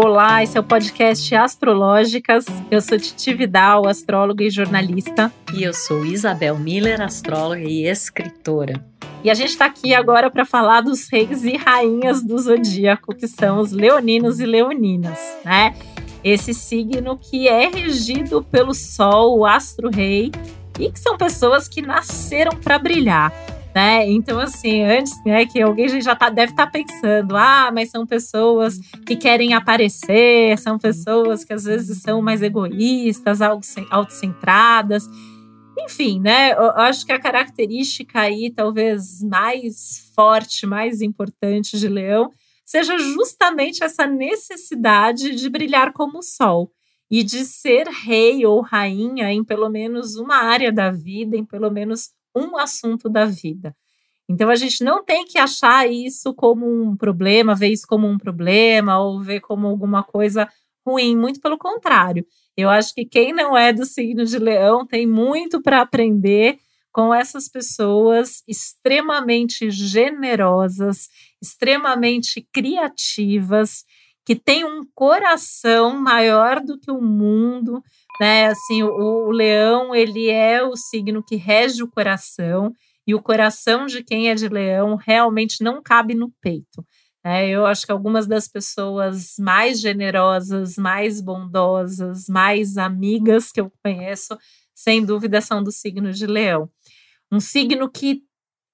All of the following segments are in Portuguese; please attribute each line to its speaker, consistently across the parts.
Speaker 1: Olá, esse é o podcast Astrológicas. Eu sou Titi Vidal, astróloga e jornalista.
Speaker 2: E eu sou Isabel Miller, astróloga e escritora.
Speaker 1: E a gente está aqui agora para falar dos reis e rainhas do zodíaco, que são os leoninos e leoninas, né? Esse signo que é regido pelo Sol, o astro-rei, e que são pessoas que nasceram para brilhar né? Então, assim, antes, né, que alguém já tá, deve estar tá pensando, ah, mas são pessoas que querem aparecer, são pessoas que às vezes são mais egoístas, autocentradas. Enfim, né? Eu acho que a característica aí, talvez mais forte, mais importante de Leão, seja justamente essa necessidade de brilhar como o sol e de ser rei ou rainha em pelo menos uma área da vida, em pelo menos um assunto da vida. Então a gente não tem que achar isso como um problema, ver isso como um problema ou ver como alguma coisa ruim, muito pelo contrário. Eu acho que quem não é do signo de Leão tem muito para aprender com essas pessoas extremamente generosas, extremamente criativas, que têm um coração maior do que o mundo, né? Assim, o, o leão, ele é o signo que rege o coração, e o coração de quem é de leão realmente não cabe no peito. Né? Eu acho que algumas das pessoas mais generosas, mais bondosas, mais amigas que eu conheço, sem dúvida, são do signo de leão. Um signo que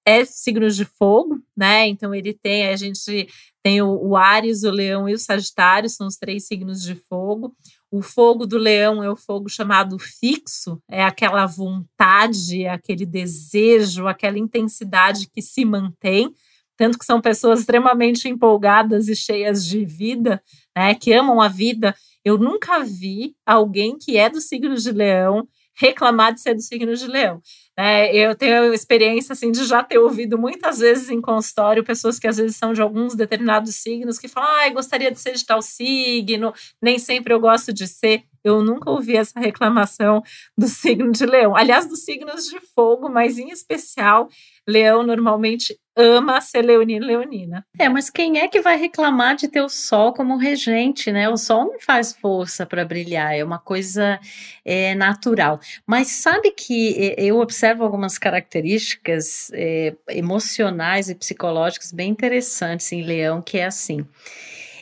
Speaker 1: é signo de fogo, né? Então ele tem, a gente tem o, o Ares, o Leão e o Sagitário, são os três signos de fogo. O fogo do leão é o fogo chamado fixo, é aquela vontade, aquele desejo, aquela intensidade que se mantém, tanto que são pessoas extremamente empolgadas e cheias de vida, né, que amam a vida. Eu nunca vi alguém que é do signo de leão reclamar de ser do signo de leão. É, eu tenho experiência assim de já ter ouvido muitas vezes em consultório pessoas que às vezes são de alguns determinados signos que falam: ah, gostaria de ser de tal signo, nem sempre eu gosto de ser. Eu nunca ouvi essa reclamação do signo de leão. Aliás, dos signos de fogo, mas em especial, leão normalmente ama ser leonino leonina.
Speaker 2: É, mas quem é que vai reclamar de ter o sol como regente, né? O sol não faz força para brilhar, é uma coisa é, natural. Mas sabe que eu observo algumas características é, emocionais e psicológicas bem interessantes em leão, que é assim.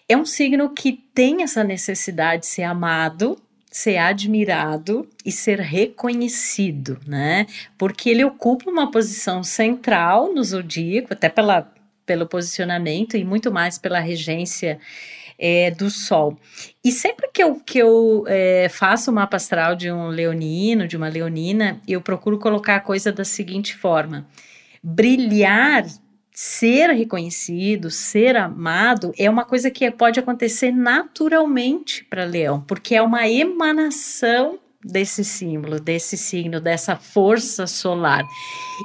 Speaker 2: É um signo que tem essa necessidade de ser amado, ser admirado e ser reconhecido, né? Porque ele ocupa uma posição central no zodíaco, até pela, pelo posicionamento e muito mais pela regência é, do Sol. E sempre que eu, que eu é, faço o mapa astral de um leonino, de uma leonina, eu procuro colocar a coisa da seguinte forma: brilhar ser reconhecido, ser amado, é uma coisa que pode acontecer naturalmente para Leão, porque é uma emanação desse símbolo, desse signo, dessa força solar.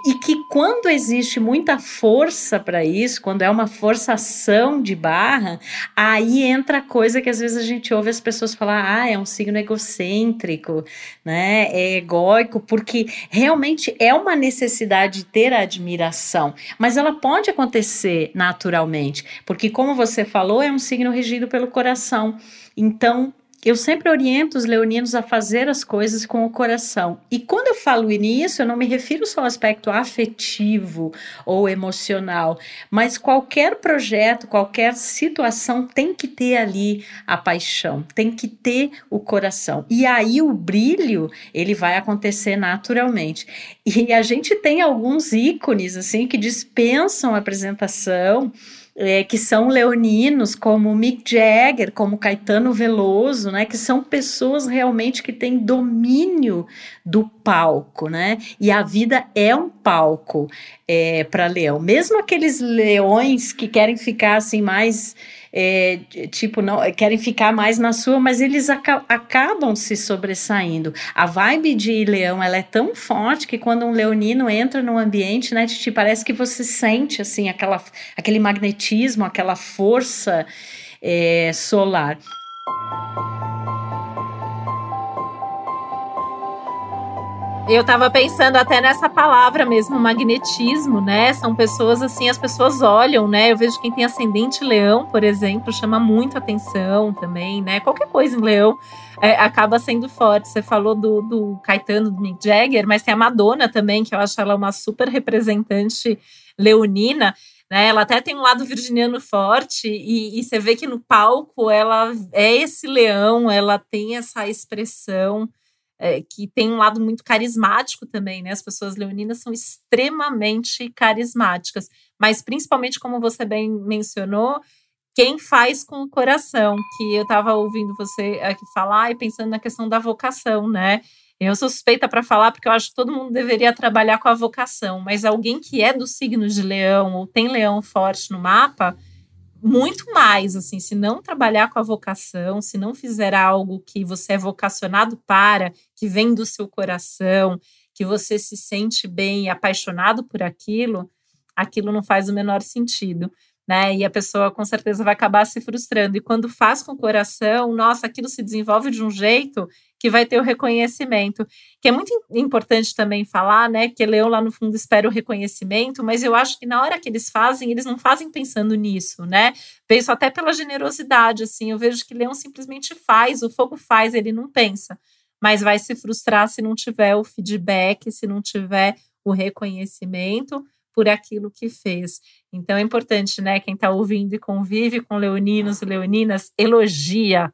Speaker 2: E que quando existe muita força para isso, quando é uma forçação de barra, aí entra a coisa que às vezes a gente ouve as pessoas falar: "Ah, é um signo egocêntrico, né? É egóico", porque realmente é uma necessidade de ter admiração, mas ela pode acontecer naturalmente, porque como você falou, é um signo regido pelo coração. Então, eu sempre oriento os leoninos a fazer as coisas com o coração. E quando eu falo nisso, eu não me refiro só ao aspecto afetivo ou emocional, mas qualquer projeto, qualquer situação tem que ter ali a paixão, tem que ter o coração. E aí o brilho, ele vai acontecer naturalmente. E a gente tem alguns ícones assim que dispensam a apresentação é, que são leoninos, como Mick Jagger, como Caetano Veloso, né, que são pessoas realmente que têm domínio do palco, né? E a vida é um palco é, para leão. Mesmo aqueles leões que querem ficar assim mais é, tipo, não querem ficar mais na sua, mas eles aca acabam se sobressaindo. A vibe de leão, ela é tão forte que quando um leonino entra no ambiente, né, te parece que você sente, assim, aquela, aquele magnetismo, aquela força é, solar.
Speaker 1: Eu tava pensando até nessa palavra mesmo, magnetismo, né? São pessoas assim, as pessoas olham, né? Eu vejo quem tem ascendente leão, por exemplo, chama muito atenção também, né? Qualquer coisa em leão é, acaba sendo forte. Você falou do, do Caetano, do Mick Jagger, mas tem a Madonna também, que eu acho ela uma super representante leonina. Né, ela até tem um lado virginiano forte e, e, você vê que no palco ela é esse leão, ela tem essa expressão é, que tem um lado muito carismático também, né? As pessoas leoninas são extremamente carismáticas, mas principalmente, como você bem mencionou, quem faz com o coração, que eu estava ouvindo você aqui falar e pensando na questão da vocação, né? Eu sou suspeita para falar porque eu acho que todo mundo deveria trabalhar com a vocação, mas alguém que é do signo de leão ou tem leão forte no mapa, muito mais, assim, se não trabalhar com a vocação, se não fizer algo que você é vocacionado para, que vem do seu coração, que você se sente bem apaixonado por aquilo, aquilo não faz o menor sentido. Né? E a pessoa com certeza vai acabar se frustrando. E quando faz com o coração, nossa, aquilo se desenvolve de um jeito que vai ter o reconhecimento. Que é muito importante também falar, né? Que Leão lá no fundo espera o reconhecimento, mas eu acho que na hora que eles fazem, eles não fazem pensando nisso, né? Penso até pela generosidade, assim. Eu vejo que Leão simplesmente faz, o fogo faz, ele não pensa. Mas vai se frustrar se não tiver o feedback, se não tiver o reconhecimento por aquilo que fez. Então é importante, né? Quem está ouvindo e convive com leoninos e leoninas, elogia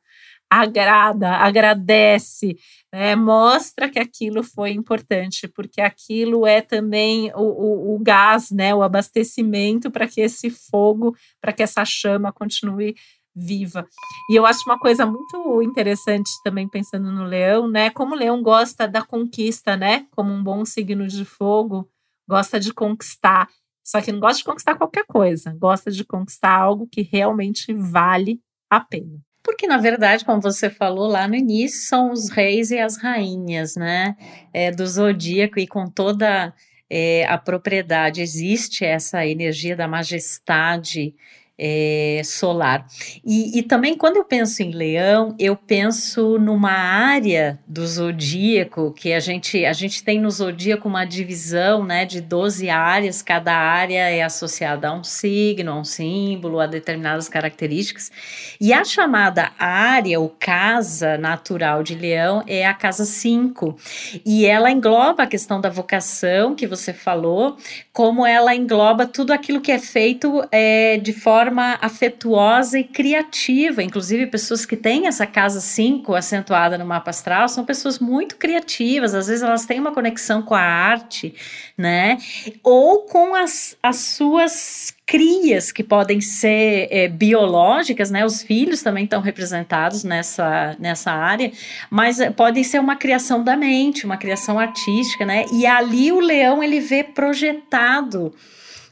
Speaker 1: agrada, agradece, né? mostra que aquilo foi importante, porque aquilo é também o, o, o gás, né? o abastecimento para que esse fogo, para que essa chama continue viva. E eu acho uma coisa muito interessante também pensando no leão, né? Como o leão gosta da conquista, né? Como um bom signo de fogo, gosta de conquistar. Só que não gosta de conquistar qualquer coisa, gosta de conquistar algo que realmente vale a pena.
Speaker 2: Porque, na verdade, como você falou lá no início, são os reis e as rainhas, né? É, do zodíaco e com toda é, a propriedade existe essa energia da majestade é, solar. E, e, também, quando eu penso em leão, eu penso numa área do zodíaco, que a gente, a gente tem no zodíaco uma divisão né, de 12 áreas, cada área é associada a um signo, a um símbolo, a determinadas características. E a chamada área, ou casa natural de leão, é a casa 5. E ela engloba a questão da vocação, que você falou, como ela engloba tudo aquilo que é feito é, de forma forma afetuosa e criativa. Inclusive, pessoas que têm essa casa 5 acentuada no mapa astral são pessoas muito criativas. Às vezes, elas têm uma conexão com a arte, né? Ou com as, as suas crias que podem ser é, biológicas, né? Os filhos também estão representados nessa, nessa área, mas é, podem ser uma criação da mente, uma criação artística, né? E ali o leão ele vê projetado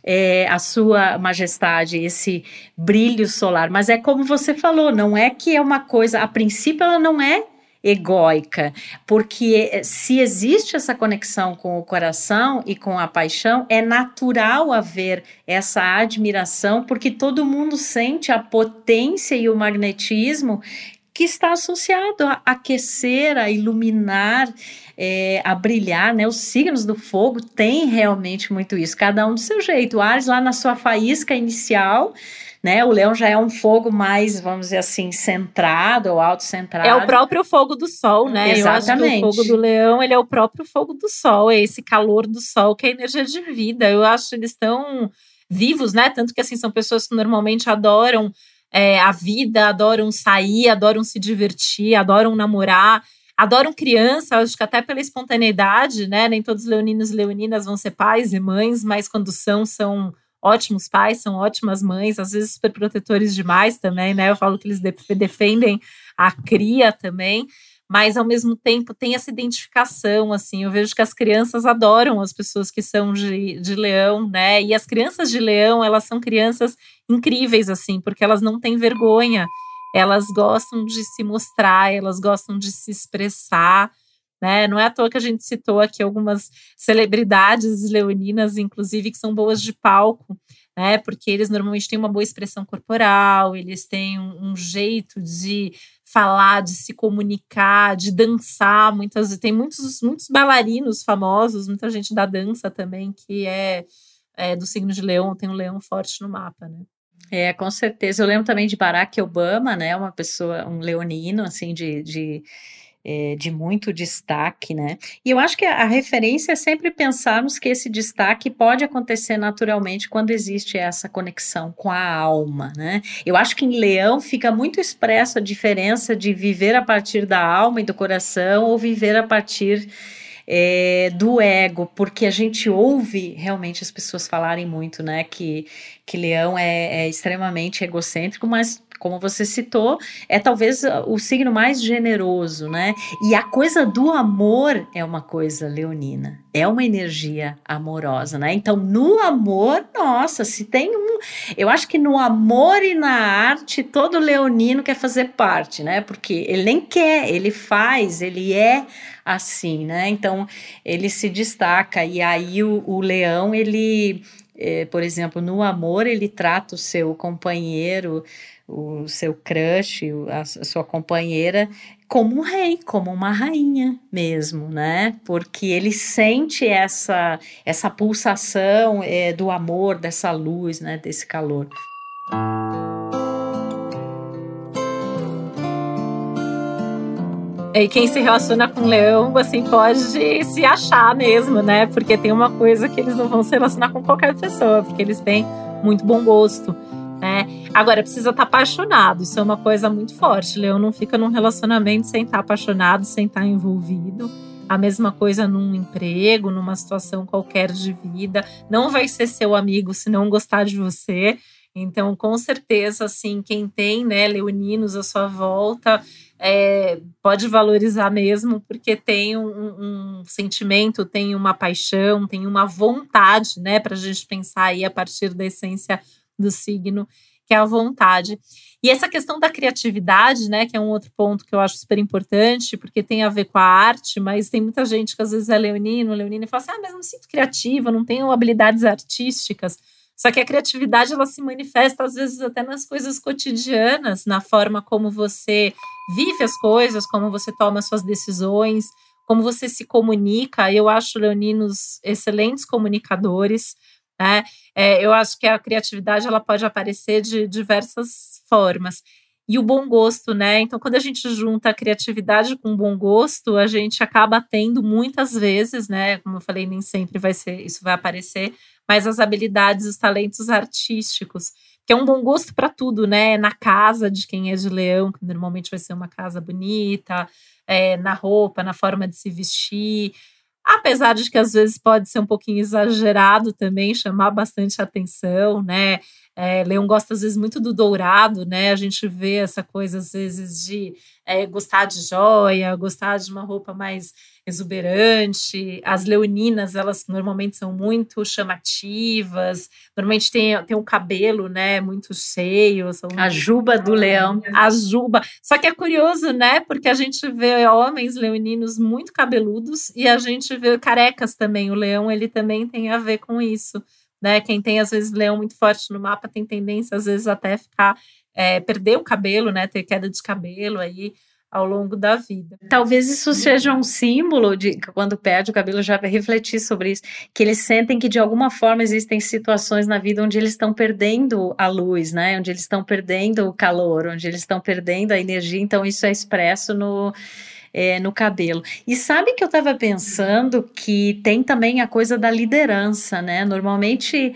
Speaker 2: é, a sua majestade, esse brilho solar. Mas é como você falou, não é que é uma coisa, a princípio ela não é egóica, porque é, se existe essa conexão com o coração e com a paixão, é natural haver essa admiração, porque todo mundo sente a potência e o magnetismo que está associado a aquecer, a iluminar, é, a brilhar, né? Os signos do fogo têm realmente muito isso, cada um do seu jeito. O Ares lá na sua faísca inicial, né? O leão já é um fogo mais, vamos dizer assim, centrado ou autocentrado.
Speaker 1: É o próprio fogo do sol, né?
Speaker 2: Exatamente.
Speaker 1: Eu acho que o fogo do leão, ele é o próprio fogo do sol, é esse calor do sol que é energia de vida. Eu acho que eles estão vivos, né? Tanto que assim são pessoas que normalmente adoram é, a vida, adoram sair, adoram se divertir, adoram namorar adoram criança, acho que até pela espontaneidade, né? Nem todos os leoninos e leoninas vão ser pais e mães, mas quando são, são ótimos pais, são ótimas mães, às vezes super protetores demais também, né? Eu falo que eles defendem a cria também, mas ao mesmo tempo tem essa identificação, assim. Eu vejo que as crianças adoram as pessoas que são de, de leão, né? E as crianças de leão, elas são crianças incríveis, assim, porque elas não têm vergonha elas gostam de se mostrar, elas gostam de se expressar. Né? Não é à toa que a gente citou aqui algumas celebridades leoninas, inclusive, que são boas de palco. né? Porque eles normalmente têm uma boa expressão corporal, eles têm um, um jeito de falar, de se comunicar, de dançar. Muitas tem muitos muitos bailarinos famosos, muita gente da dança também que é, é do signo de Leão, tem um leão forte no mapa, né?
Speaker 2: É, com certeza. Eu lembro também de Barack Obama, né? Uma pessoa, um leonino, assim, de, de é, de muito destaque, né? E eu acho que a, referência é sempre pensarmos que esse destaque pode acontecer naturalmente quando existe essa conexão com a alma, né? Eu acho que em Leão fica muito expresso a diferença de viver a partir da alma e do coração ou viver a partir é, do ego, porque a gente ouve realmente as pessoas falarem muito, né? Que, que Leão é, é extremamente egocêntrico, mas como você citou, é talvez o signo mais generoso, né? E a coisa do amor é uma coisa leonina, é uma energia amorosa, né? Então, no amor, nossa, se tem um. Eu acho que no amor e na arte, todo leonino quer fazer parte, né? Porque ele nem quer, ele faz, ele é assim, né? Então, ele se destaca, e aí o, o leão, ele. É, por exemplo, no amor, ele trata o seu companheiro o seu crush, a, sua companheira, como um rei, como uma rainha mesmo, né? Porque ele sente essa, essa pulsação é, do amor, dessa luz, né? Desse calor.
Speaker 1: E quem se relaciona com leão, assim, pode se achar mesmo, né? Porque tem uma coisa que eles não vão se relacionar com qualquer pessoa, porque eles têm muito bom gosto né? Agora, precisa estar tá apaixonado, isso é uma coisa muito forte. Leão não fica num relacionamento sem estar tá apaixonado, sem estar tá envolvido. A mesma coisa num emprego, numa situação qualquer de vida. Não vai ser seu amigo se não gostar de você. Então, com certeza, assim, quem tem, né, leoninos à sua volta, é, pode valorizar mesmo, porque tem um, um, sentimento, tem uma paixão, tem uma vontade, né, para a gente pensar aí a partir da essência do signo, que é a vontade. E essa questão da criatividade, né, que é um outro ponto que eu acho super importante, porque tem a ver com a arte, mas tem muita gente que às vezes é leonino, leonina e fala assim: "Ah, mas não me sinto criativa, não tenho habilidades artísticas". Só que a criatividade ela se manifesta às vezes até nas coisas cotidianas, na forma como você vive as coisas, como você toma suas decisões, como você se comunica. Eu acho leoninos excelentes comunicadores. Né? É, eu acho que a criatividade ela pode aparecer de diversas formas. E o bom gosto, né? Então, quando a gente junta a criatividade com o bom gosto, a gente acaba tendo muitas vezes, né? Como eu falei, nem sempre vai ser, isso vai aparecer, mas as habilidades, os talentos artísticos, que é um bom gosto para tudo, né? Na casa de quem é de leão, que normalmente vai ser uma casa bonita, é, na roupa, na forma de se vestir, apesar de que às vezes pode ser um pouquinho exagerado também, chamar bastante atenção, né? É, Leão gosta às vezes muito do dourado, né? A gente vê essa coisa às vezes de é, gostar de joia, gostar de uma roupa mais exuberante. As leoninas, elas normalmente são muito chamativas, normalmente tem, tem um cabelo, né, muito cheio. São...
Speaker 2: A juba do leão.
Speaker 1: A juba. Só que é curioso, né, porque a gente vê homens leoninos muito cabeludos e a gente vê carecas também. O leão, ele também tem a ver com isso, né? Quem tem, às vezes, leão muito forte no mapa tem tendência, às vezes, até ficar, é, perder o cabelo, né, ter queda de cabelo aí, ao longo da vida.
Speaker 2: Talvez isso seja um símbolo de quando perde o cabelo já refletir sobre isso, que eles sentem que de alguma forma existem situações na vida onde eles estão perdendo a luz, né? Onde eles estão perdendo o calor, onde eles estão perdendo a energia. Então isso é expresso no é, no cabelo. E sabe que eu estava pensando que tem também a coisa da liderança, né? Normalmente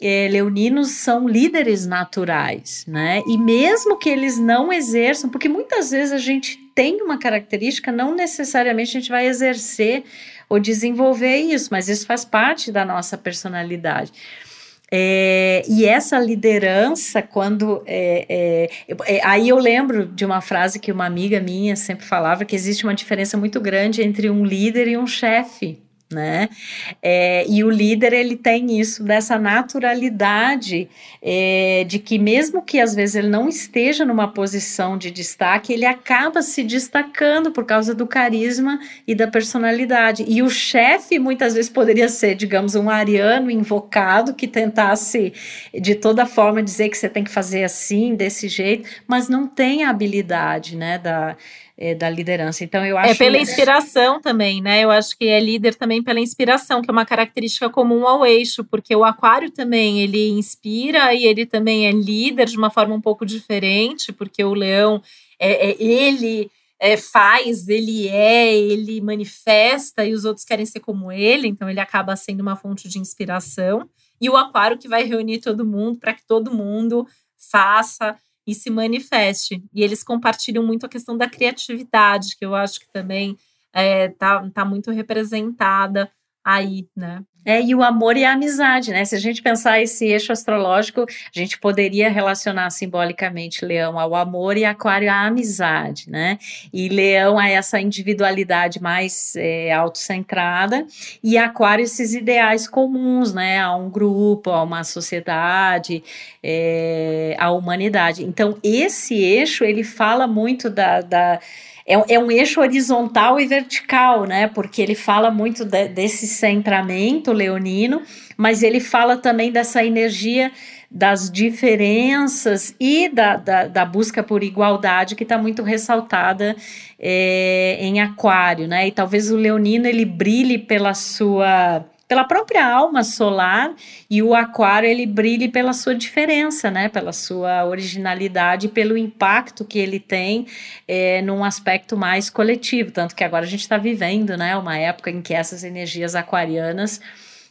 Speaker 2: é, leoninos são líderes naturais, né? E mesmo que eles não exerçam, porque muitas vezes a gente tem uma característica, não necessariamente a gente vai exercer ou desenvolver isso, mas isso faz parte da nossa personalidade. É, e essa liderança, quando. É, é, aí eu lembro de uma frase que uma amiga minha sempre falava: que existe uma diferença muito grande entre um líder e um chefe né? É, e o líder ele tem isso dessa naturalidade é, de que mesmo que às vezes ele não esteja numa posição de destaque, ele acaba se destacando por causa do carisma e da personalidade. E o chefe muitas vezes poderia ser, digamos, um ariano invocado que tentasse de toda forma dizer que você tem que fazer assim, desse jeito, mas não tem a habilidade, né, da é, da liderança. Então eu é acho
Speaker 1: é pela inspiração também, né? Eu acho que é líder também pela inspiração, que é uma característica comum ao eixo, porque o aquário também ele inspira e ele também é líder de uma forma um pouco diferente, porque o leão é, é ele é, faz, ele é, ele manifesta e os outros querem ser como ele, então ele acaba sendo uma fonte de inspiração. E o aquário que vai reunir todo mundo para que todo mundo faça e se manifeste. E eles compartilham muito a questão da criatividade, que eu acho que também é, tá, tá muito representada aí, né?
Speaker 2: É, e o amor e a amizade, né? Se a gente pensar esse eixo astrológico, a gente poderia relacionar simbolicamente Leão ao amor e Aquário à amizade, né? E Leão a essa individualidade mais é, autocentrada e Aquário esses ideais comuns, né? A um grupo, a uma sociedade, é, à humanidade. Então, esse eixo, ele fala muito da, da é, é um eixo horizontal e vertical, né? Porque ele fala muito de, desse centramento leonino, mas ele fala também dessa energia das diferenças e da, da, da busca por igualdade que está muito ressaltada é, em Aquário, né? E talvez o leonino ele brilhe pela sua pela própria alma solar e o aquário ele brilha pela sua diferença, né? Pela sua originalidade, pelo impacto que ele tem é, num aspecto mais coletivo, tanto que agora a gente está vivendo, né? Uma época em que essas energias aquarianas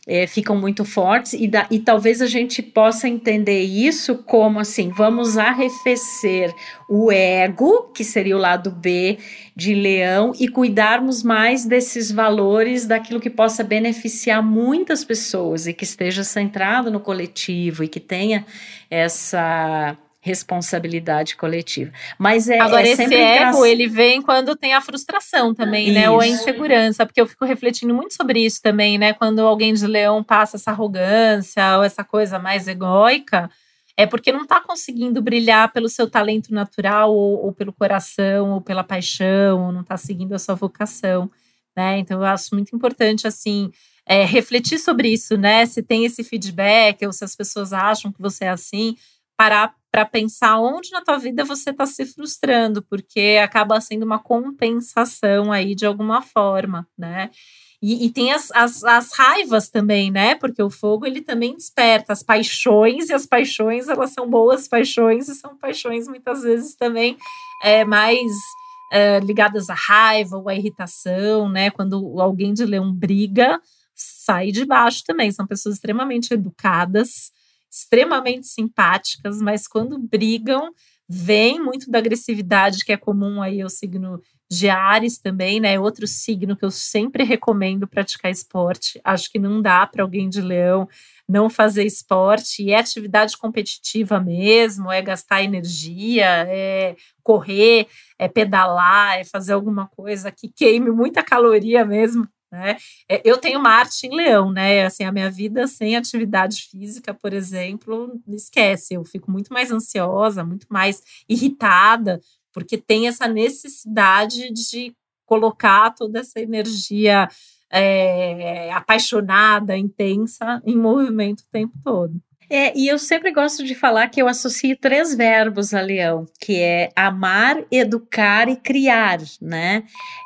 Speaker 2: é, ficam muito fortes e, da, e talvez a gente possa entender isso como assim, vamos arrefecer o ego, que seria o lado B de leão, e cuidarmos mais desses valores, daquilo que possa beneficiar muitas pessoas e que esteja centrado no coletivo e que tenha essa responsabilidade coletiva. Mas é
Speaker 1: agora
Speaker 2: é
Speaker 1: esse ego ele vem quando tem a frustração também, isso. né? Ou a insegurança, porque eu fico refletindo muito sobre isso também, né? Quando alguém de leão passa essa arrogância ou essa coisa mais egóica, é porque não está conseguindo brilhar pelo seu talento natural ou, ou, pelo coração ou pela paixão, ou não está seguindo a sua vocação, né? Então eu acho muito importante assim. É, refletir sobre isso, né? Se tem esse feedback ou se as pessoas acham que você é assim, parar para pensar onde na tua vida você está se frustrando, porque acaba sendo uma compensação aí de alguma forma, né? E, e tem as, as, as, raivas também, né? Porque o fogo ele também desperta as paixões, e as paixões elas são boas paixões, e são paixões muitas vezes também é, mais é, ligadas à raiva ou à irritação, né? Quando alguém de leão briga, sai de baixo também. São pessoas extremamente educadas, extremamente simpáticas, mas quando brigam, vem muito da agressividade que é comum aí ao signo de Ares também, né? Outro signo que eu sempre recomendo praticar esporte. Acho que não dá para alguém de leão não fazer esporte, e é atividade competitiva mesmo, é gastar energia, é correr, é pedalar, é fazer alguma coisa que queime muita caloria mesmo, né? É, eu tenho Marte em Leão, né? Assim, a minha vida sem atividade física, por exemplo, esquece. Eu fico muito mais ansiosa, muito mais irritada, porque tem essa necessidade de colocar toda essa energia é, apaixonada, intensa, em movimento o tempo todo.
Speaker 2: É, e eu sempre gosto de falar que eu associo três verbos a leão, que é amar, educar e criar, né?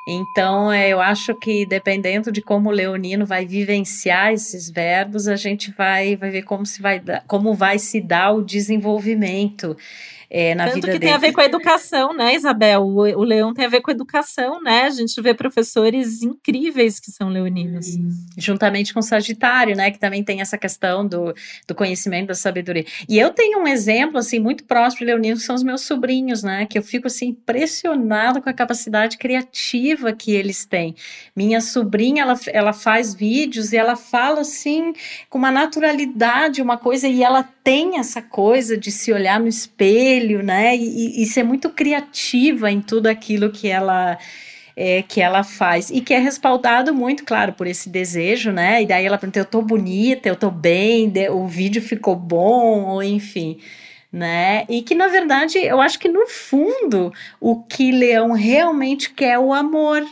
Speaker 2: Então, é, eu acho que dependendo de como o leonino vai vivenciar esses verbos, a gente vai, vai ver como, se vai, como vai se dar o desenvolvimento é, na
Speaker 1: Tanto
Speaker 2: vida
Speaker 1: que
Speaker 2: dele.
Speaker 1: tem a ver com a educação, né, Isabel? O, o, leão tem a ver com a educação, né? A gente vê professores incríveis que são leoninos.
Speaker 2: Juntamente com o Sagitário, né? Que também tem essa questão do, do conhecimento, da sabedoria. E eu tenho um exemplo, assim, muito próximo de leonino, que são os meus sobrinhos, né? Que eu fico, assim, impressionada com a capacidade criativa que eles têm. Minha sobrinha, ela, ela faz vídeos e ela fala, assim, com uma naturalidade, uma coisa, e ela tem essa coisa de se olhar no espelho, né? E, e ser muito criativa em tudo aquilo que ela é, que ela faz e que é respaldado muito, claro, por esse desejo, né? E daí ela pergunta: eu tô bonita, eu tô bem, o vídeo ficou bom, ou enfim né? E que na verdade eu acho que no fundo o que Leão realmente quer é o amor.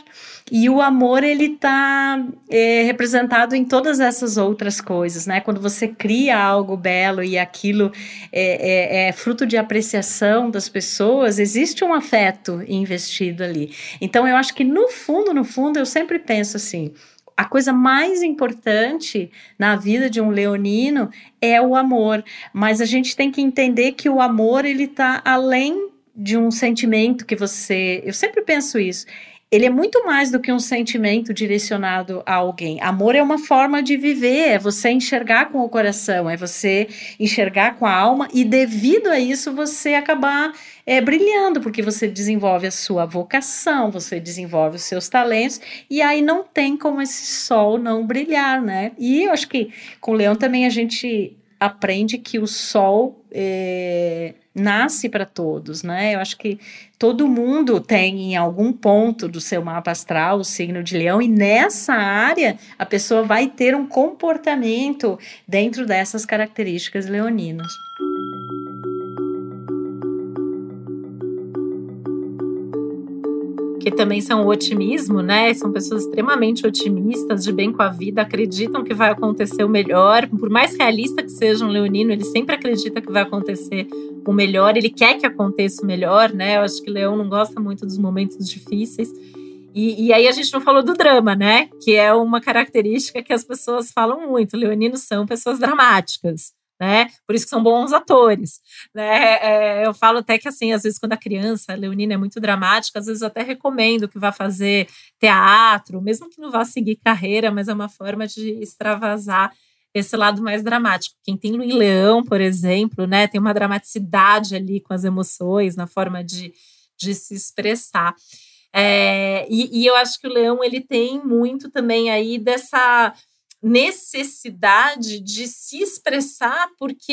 Speaker 2: E o amor ele está é, representado em todas essas outras coisas, né? Quando você cria algo belo e aquilo é, é, é fruto de apreciação das pessoas, existe um afeto investido ali. Então eu acho que no fundo, no fundo, eu sempre penso assim: a coisa mais importante na vida de um leonino é o amor, mas a gente tem que entender que o amor ele está além de um sentimento que você, eu sempre penso isso ele é muito mais do que um sentimento direcionado a alguém. Amor é uma forma de viver, é você enxergar com o coração, é você enxergar com a alma e, devido a isso, você acabar é, brilhando, porque você desenvolve a sua vocação, você desenvolve os seus talentos, e aí não tem como esse sol não brilhar, né? E eu acho que com o leão também a gente aprende que o sol. É, nasce para todos, né? Eu acho que todo mundo tem em algum ponto do seu mapa astral o signo de leão, e nessa área a pessoa vai ter um comportamento dentro dessas características leoninas.
Speaker 1: Que também são o otimismo, né? São pessoas extremamente otimistas, de bem com a vida, acreditam que vai acontecer o melhor. Por mais realista que seja um leonino, ele sempre acredita que vai acontecer o melhor, ele quer que aconteça o melhor, né? Eu acho que Leão não gosta muito dos momentos difíceis. E, e, aí a gente não falou do drama, né? Que é uma característica que as pessoas falam muito. Leoninos são pessoas dramáticas né? Por isso que são bons atores, né? É, eu falo até que assim, às vezes quando a criança, a Leonina é muito dramática, às vezes até recomendo que vá fazer teatro, mesmo que não vá seguir carreira, mas é uma forma de extravasar esse lado mais dramático. Quem tem em Leão, por exemplo, né, tem uma dramaticidade ali com as emoções, na forma de, de se expressar. É, e, e eu acho que o Leão ele tem muito também aí dessa necessidade de se expressar, porque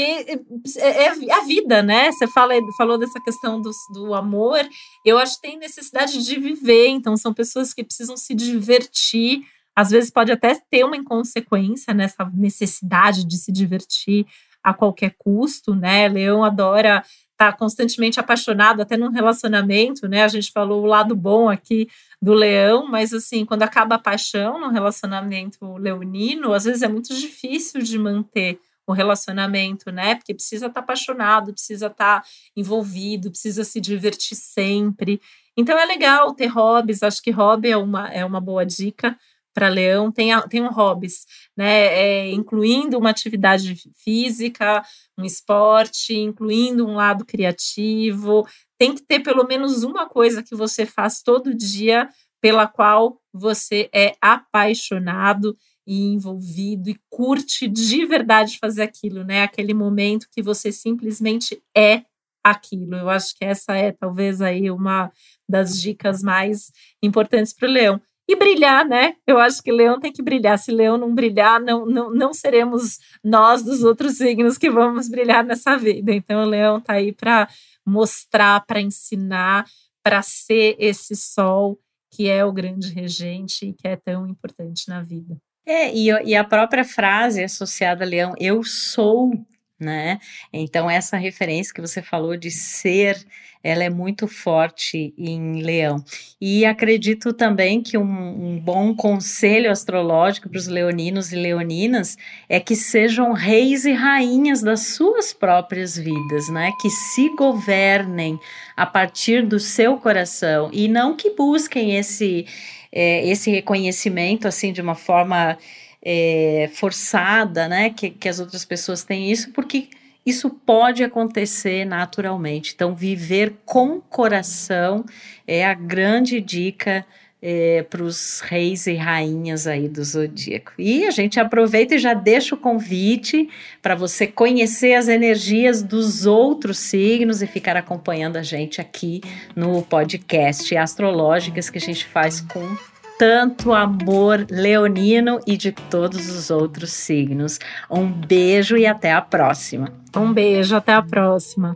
Speaker 1: é, é, a vida, né? Você fala, falou dessa questão do, do amor, eu acho que tem necessidade de viver, então são pessoas que precisam se divertir. Às vezes pode até ter uma inconsequência nessa necessidade de se divertir a qualquer custo, né? Leão adora tá constantemente apaixonado, até num relacionamento, né? A gente falou o lado bom aqui do leão, mas assim, quando acaba a paixão no relacionamento leonino, às vezes é muito difícil de manter o relacionamento, né? Porque precisa estar tá apaixonado, precisa estar tá envolvido, precisa se divertir sempre. Então é legal ter hobbies, acho que hobby é uma, é uma boa dica para leão. Tem, um hobbies, né? É, incluindo uma atividade física, um esporte, incluindo um lado criativo, tem que ter pelo menos uma coisa que você faz todo dia pela qual você é apaixonado e envolvido e curte de verdade fazer aquilo, né? Aquele momento que você simplesmente é aquilo. Eu acho que essa é talvez aí uma das dicas mais importantes para o leão. E brilhar, né? Eu acho que leão tem que brilhar. Se leão não brilhar, não, não, não seremos nós dos outros signos que vamos brilhar nessa vida. Então, o leão tá aí para mostrar, para ensinar, para ser esse sol que é o grande regente e que é tão importante na vida.
Speaker 2: É, e, e a própria frase associada a leão, eu sou, né? Então, essa referência que você falou de ser ela é muito forte em Leão. E acredito também que um, um bom conselho astrológico para os leoninos e leoninas é que sejam reis e rainhas das suas próprias vidas, né? Que se governem a partir do seu coração e não que busquem esse, é, esse reconhecimento assim de uma forma é, forçada, né? Que, que as outras pessoas têm isso, porque isso pode acontecer naturalmente. Então, viver com coração é a grande dica é, para os reis e rainhas aí do zodíaco. E a gente aproveita e já deixa o convite para você conhecer as energias dos outros signos e ficar acompanhando a gente aqui no podcast Astrológicas que a gente faz com tanto amor leonino e de todos os outros signos. Um beijo e até a próxima.
Speaker 1: Um beijo, até a próxima.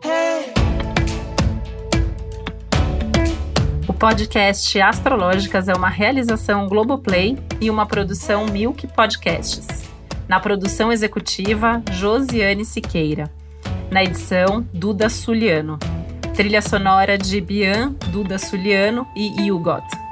Speaker 1: O podcast Astrológicas é uma realização Globoplay e uma produção Milk Podcasts. Na produção executiva, Josiane Siqueira. Na edição, Duda Suliano. Trilha sonora de Bian, Duda Suliano e Hugot.